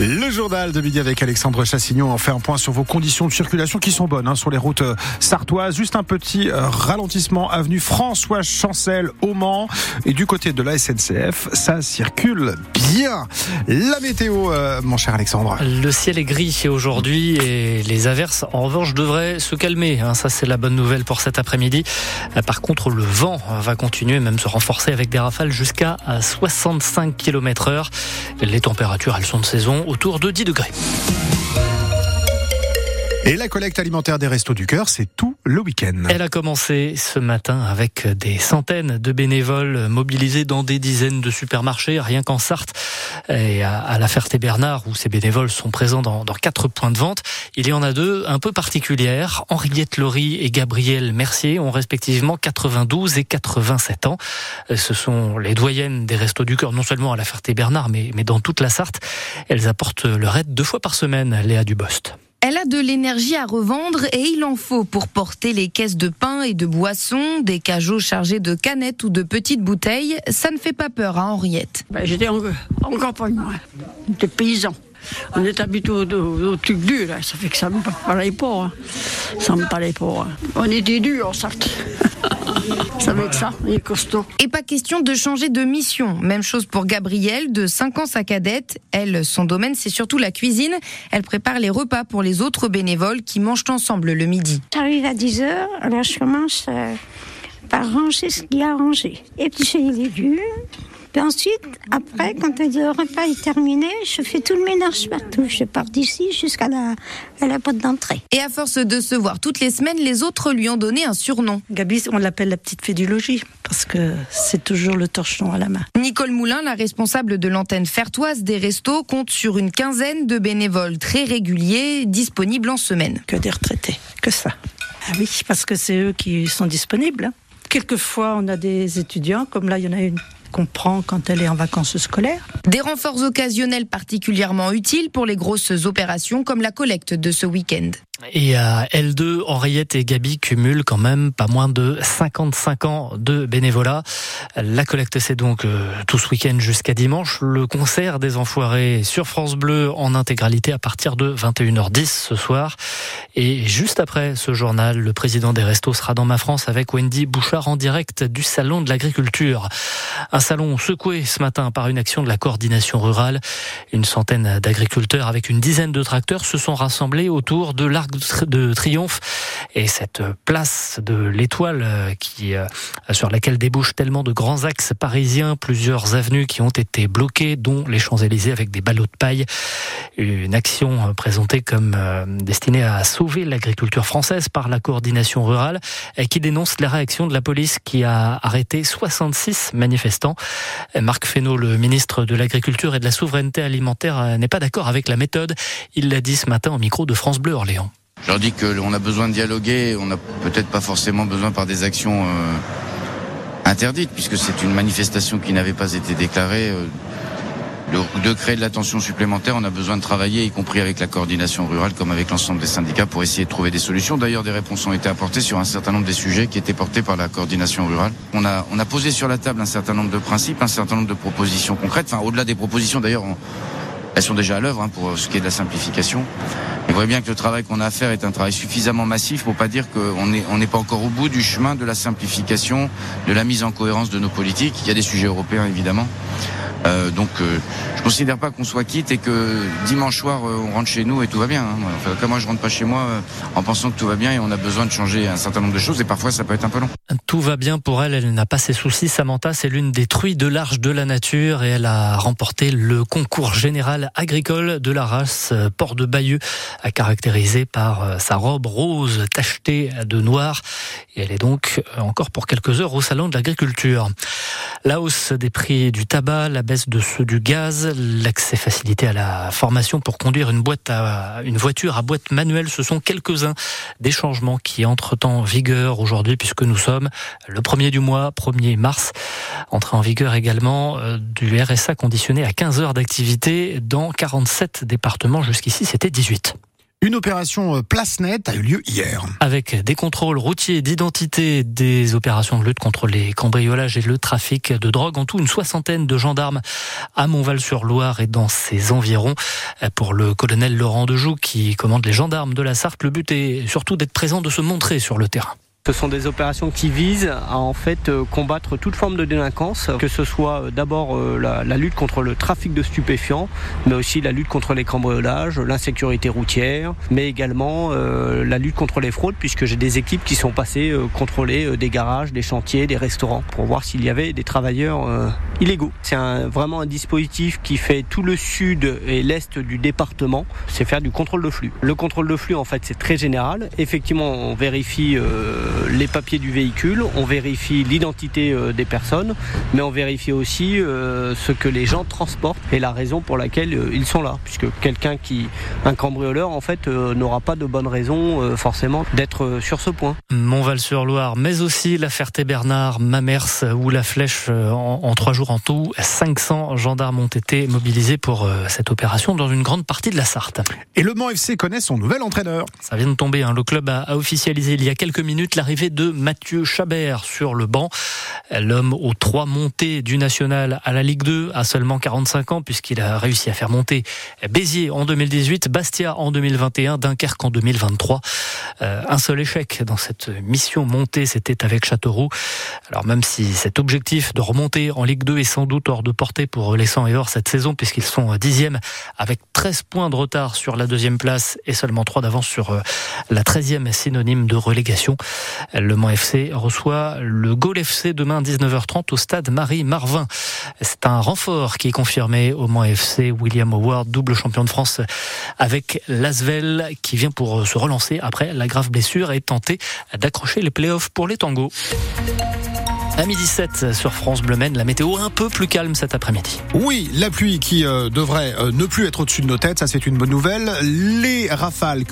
Le journal de midi avec Alexandre Chassignon. On fait un point sur vos conditions de circulation qui sont bonnes hein, sur les routes euh, sartoises. Juste un petit euh, ralentissement avenue François Chancel au Mans. Et du côté de la SNCF, ça circule bien. La météo, euh, mon cher Alexandre. Le ciel est gris aujourd'hui et les averses, en revanche, devraient se calmer. Hein. Ça, c'est la bonne nouvelle pour cet après-midi. Par contre, le vent va continuer, même se renforcer avec des rafales jusqu'à 65 km heure. Les températures, elles sont de saison autour de 10 degrés. Et la collecte alimentaire des Restos du Cœur, c'est tout le week-end. Elle a commencé ce matin avec des centaines de bénévoles mobilisés dans des dizaines de supermarchés, rien qu'en Sarthe et à la Ferté-Bernard, où ces bénévoles sont présents dans, quatre points de vente. Il y en a deux un peu particulières. Henriette Laurie et Gabriel Mercier ont respectivement 92 et 87 ans. Ce sont les doyennes des Restos du Cœur, non seulement à la Ferté-Bernard, mais, mais dans toute la Sarthe. Elles apportent leur aide deux fois par semaine, Léa Dubost. Elle a de l'énergie à revendre et il en faut pour porter les caisses de pain et de boissons, des cajots chargés de canettes ou de petites bouteilles. Ça ne fait pas peur à Henriette. Ben, J'étais en, campagne, moi. J'étais paysan. On est habitué au, au, au, ça fait que ça me parlait pas. Hein. Ça me parlait pas. Hein. On était dur en. ça va être ça, il est costaud. Et pas question de changer de mission. Même chose pour Gabrielle, de 5 ans sa cadette. Elle, son domaine, c'est surtout la cuisine. Elle prépare les repas pour les autres bénévoles qui mangent ensemble le midi. J'arrive à 10 heures, alors je commence euh, par ranger ce qu'il y a à ranger. Éplucher les légumes, puis ensuite, après, quand le repas est terminé, je fais tout le ménage partout. Je pars d'ici jusqu'à la, à la porte d'entrée. Et à force de se voir toutes les semaines, les autres lui ont donné un surnom. Gabi, on l'appelle la petite fée du logis, parce que c'est toujours le torchon à la main. Nicole Moulin, la responsable de l'antenne fertoise des restos, compte sur une quinzaine de bénévoles très réguliers, disponibles en semaine. Que des retraités, que ça. Ah oui, parce que c'est eux qui sont disponibles. Quelquefois, on a des étudiants, comme là, il y en a une qu'on quand elle est en vacances scolaires. Des renforts occasionnels particulièrement utiles pour les grosses opérations comme la collecte de ce week-end. Et à L2, Henriette et Gabi cumulent quand même pas moins de 55 ans de bénévolat. La collecte, c'est donc euh, tout ce week-end jusqu'à dimanche. Le concert des Enfoirés sur France Bleu en intégralité à partir de 21h10 ce soir. Et juste après ce journal, le président des Restos sera dans ma France avec Wendy Bouchard en direct du Salon de l'Agriculture. Un salon secoué ce matin par une action de la coordination rurale. Une centaine d'agriculteurs avec une dizaine de tracteurs se sont rassemblés autour de l'arc de triomphe et cette place de l'étoile qui sur laquelle débouchent tellement de grands axes parisiens, plusieurs avenues qui ont été bloquées, dont les Champs-Élysées avec des ballots de paille. Une action présentée comme destinée à sauver l'agriculture française par la coordination rurale qui dénonce la réaction de la police qui a arrêté 66 manifestants. Marc Fesneau, le ministre de l'Agriculture et de la Souveraineté alimentaire, n'est pas d'accord avec la méthode. Il l'a dit ce matin au micro de France Bleu Orléans. Je leur dis qu'on a besoin de dialoguer, on n'a peut-être pas forcément besoin par des actions euh, interdites, puisque c'est une manifestation qui n'avait pas été déclarée. Euh, de, créer de l'attention supplémentaire, on a besoin de travailler, y compris avec la coordination rurale, comme avec l'ensemble des syndicats, pour essayer de trouver des solutions. D'ailleurs, des réponses ont été apportées sur un certain nombre des sujets qui étaient portés par la coordination rurale. On a, on a posé sur la table un certain nombre de principes, un certain nombre de propositions concrètes. Enfin, au-delà des propositions, d'ailleurs, elles sont déjà à l'œuvre hein, pour ce qui est de la simplification. Vous voyez bien que le travail qu'on a à faire est un travail suffisamment massif pour pas dire qu'on n'est on pas encore au bout du chemin de la simplification, de la mise en cohérence de nos politiques. Il y a des sujets européens évidemment. Euh, donc euh, je considère pas qu'on soit quitte et que dimanche soir euh, on rentre chez nous et tout va bien. Hein. Enfin, comme moi je rentre pas chez moi euh, en pensant que tout va bien et on a besoin de changer un certain nombre de choses et parfois ça peut être un peu long. Tout va bien pour elle, elle n'a pas ses soucis. Samantha, c'est l'une des truies de l'arche de la nature et elle a remporté le concours général agricole de la race Port de Bayeux, caractérisé par sa robe rose tachetée de noir. Et elle est donc encore pour quelques heures au salon de l'agriculture. La hausse des prix du tabac, la baisse de ceux du gaz, l'accès facilité à la formation pour conduire une boîte à une voiture à boîte manuelle, ce sont quelques-uns des changements qui entrent en vigueur aujourd'hui puisque nous sommes le premier du mois, 1er mars. Entrée en vigueur également du RSA conditionné à 15 heures d'activité dans 47 départements. Jusqu'ici, c'était 18. Une opération euh, place nette a eu lieu hier. Avec des contrôles routiers d'identité, des opérations de lutte contre les cambriolages et le trafic de drogue, en tout une soixantaine de gendarmes à Montval-sur-Loire et dans ses environs. Pour le colonel Laurent Dejoux qui commande les gendarmes de la Sarthe, le but est surtout d'être présent, de se montrer sur le terrain. Ce sont des opérations qui visent à en fait euh, combattre toute forme de délinquance, que ce soit euh, d'abord euh, la, lutte contre le trafic de stupéfiants, mais aussi la lutte contre les cambriolages, l'insécurité routière, mais également euh, la lutte contre les fraudes, puisque j'ai des équipes qui sont passées euh, contrôler des garages, des chantiers, des restaurants, pour voir s'il y avait des travailleurs euh, illégaux. C'est vraiment un dispositif qui fait tout le sud et l'est du département, c'est faire du contrôle de flux. Le contrôle de flux, en fait, c'est très général. Effectivement, on vérifie les papiers du véhicule, on vérifie l'identité euh, des personnes, mais on vérifie aussi euh, ce que les gens transportent et la raison pour laquelle euh, ils sont là. Puisque quelqu'un qui, un cambrioleur, en fait, n'aura pas de bonne raison forcément d'être sur ce point. Montval-sur-Loire, mais aussi la Ferté-Bernard, Mamers ou la Flèche en, en, trois jours en tout. 500 gendarmes ont été mobilisés pour cette opération dans une grande partie de la Sarthe. Et le Mans FC connaît son nouvel entraîneur. Ça vient de tomber. Hein. Le club a, a officialisé il y a quelques minutes l'arrivée de Mathieu Chabert sur le banc. L'homme aux trois montées du national à la Ligue 2 a seulement 45 ans puisqu'il a réussi à faire monter Béziers en 2018, Bastia en 2021, Dunkerque en 2023. Euh, un seul échec dans cette mission montée, c'était avec Châteauroux. Alors même si cet objectif de remonter en Ligue 2 est sans doute hors de portée pour les 100 et or cette saison puisqu'ils sont dixième avec 13 points de retard sur la deuxième place et seulement 3 d'avance sur euh, la 13e synonyme de relégation. Le Mans FC reçoit le Gaulle FC demain 19h30 au stade Marie-Marvin. C'est un renfort qui est confirmé au Mans FC. William Howard, double champion de France avec Lasvel, qui vient pour se relancer après la grave blessure et tenter d'accrocher les playoffs pour les tangos. À midi 7 sur France Bleu Maine, la météo un peu plus calme cet après-midi. Oui, la pluie qui euh, devrait euh, ne plus être au-dessus de nos têtes, ça c'est une bonne nouvelle. Les rafales que